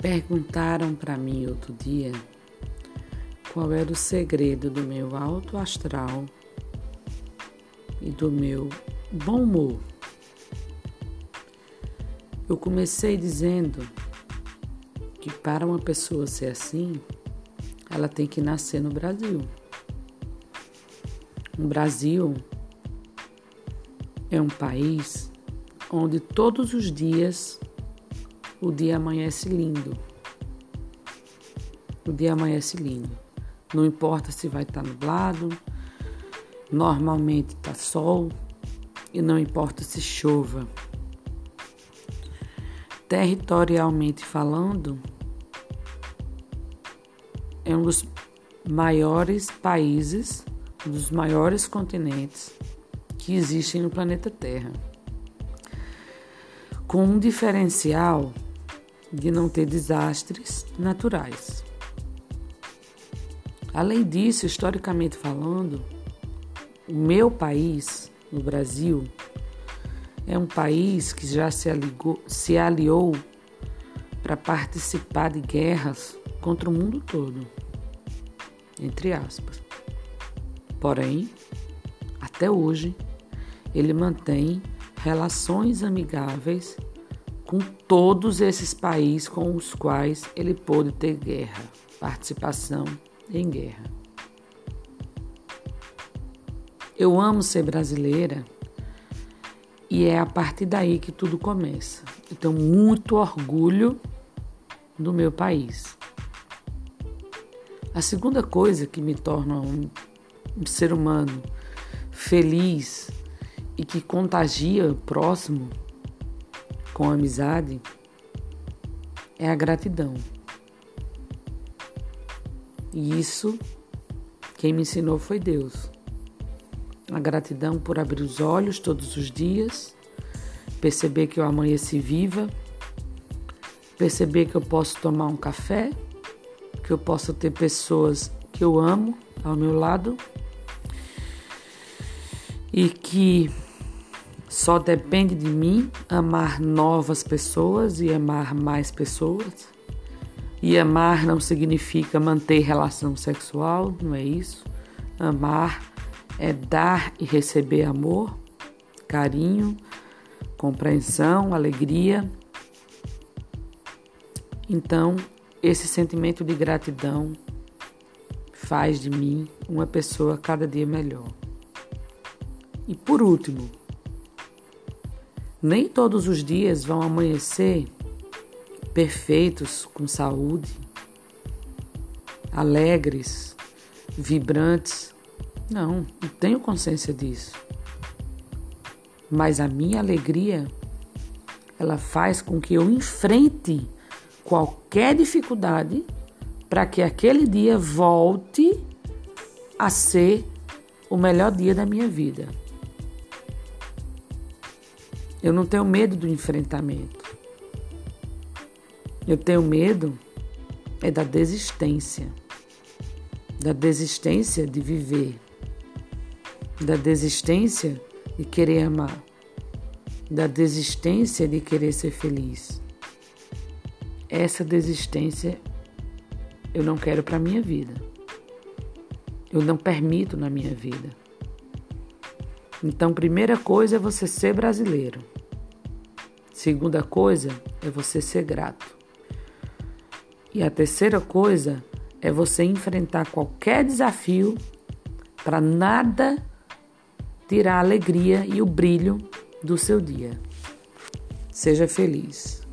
Perguntaram para mim outro dia qual era o segredo do meu alto astral e do meu bom humor. Eu comecei dizendo que para uma pessoa ser assim, ela tem que nascer no Brasil. O Brasil é um país onde todos os dias o dia amanhece lindo. O dia amanhece lindo. Não importa se vai estar nublado, normalmente está sol e não importa se chova. Territorialmente falando, é um dos maiores países, um dos maiores continentes que existem no planeta Terra. Com um diferencial de não ter desastres naturais. Além disso, historicamente falando, o meu país, o Brasil, é um país que já se, aligou, se aliou para participar de guerras contra o mundo todo, entre aspas. Porém, até hoje, ele mantém relações amigáveis com todos esses países com os quais ele pôde ter guerra, participação em guerra. Eu amo ser brasileira e é a partir daí que tudo começa. Eu tenho muito orgulho do meu país. A segunda coisa que me torna um, um ser humano feliz e que contagia o próximo com amizade é a gratidão. E isso quem me ensinou foi Deus. A gratidão por abrir os olhos todos os dias, perceber que eu amanheci viva, perceber que eu posso tomar um café, que eu posso ter pessoas que eu amo ao meu lado e que só depende de mim amar novas pessoas e amar mais pessoas. E amar não significa manter relação sexual, não é isso. Amar é dar e receber amor, carinho, compreensão, alegria. Então, esse sentimento de gratidão faz de mim uma pessoa cada dia melhor. E por último, nem todos os dias vão amanhecer perfeitos, com saúde, alegres, vibrantes. Não, não tenho consciência disso. Mas a minha alegria, ela faz com que eu enfrente qualquer dificuldade para que aquele dia volte a ser o melhor dia da minha vida. Eu não tenho medo do enfrentamento. Eu tenho medo é da desistência. Da desistência de viver. Da desistência de querer amar. Da desistência de querer ser feliz. Essa desistência eu não quero para minha vida. Eu não permito na minha vida. Então, primeira coisa é você ser brasileiro. Segunda coisa é você ser grato. E a terceira coisa é você enfrentar qualquer desafio para nada tirar a alegria e o brilho do seu dia. Seja feliz.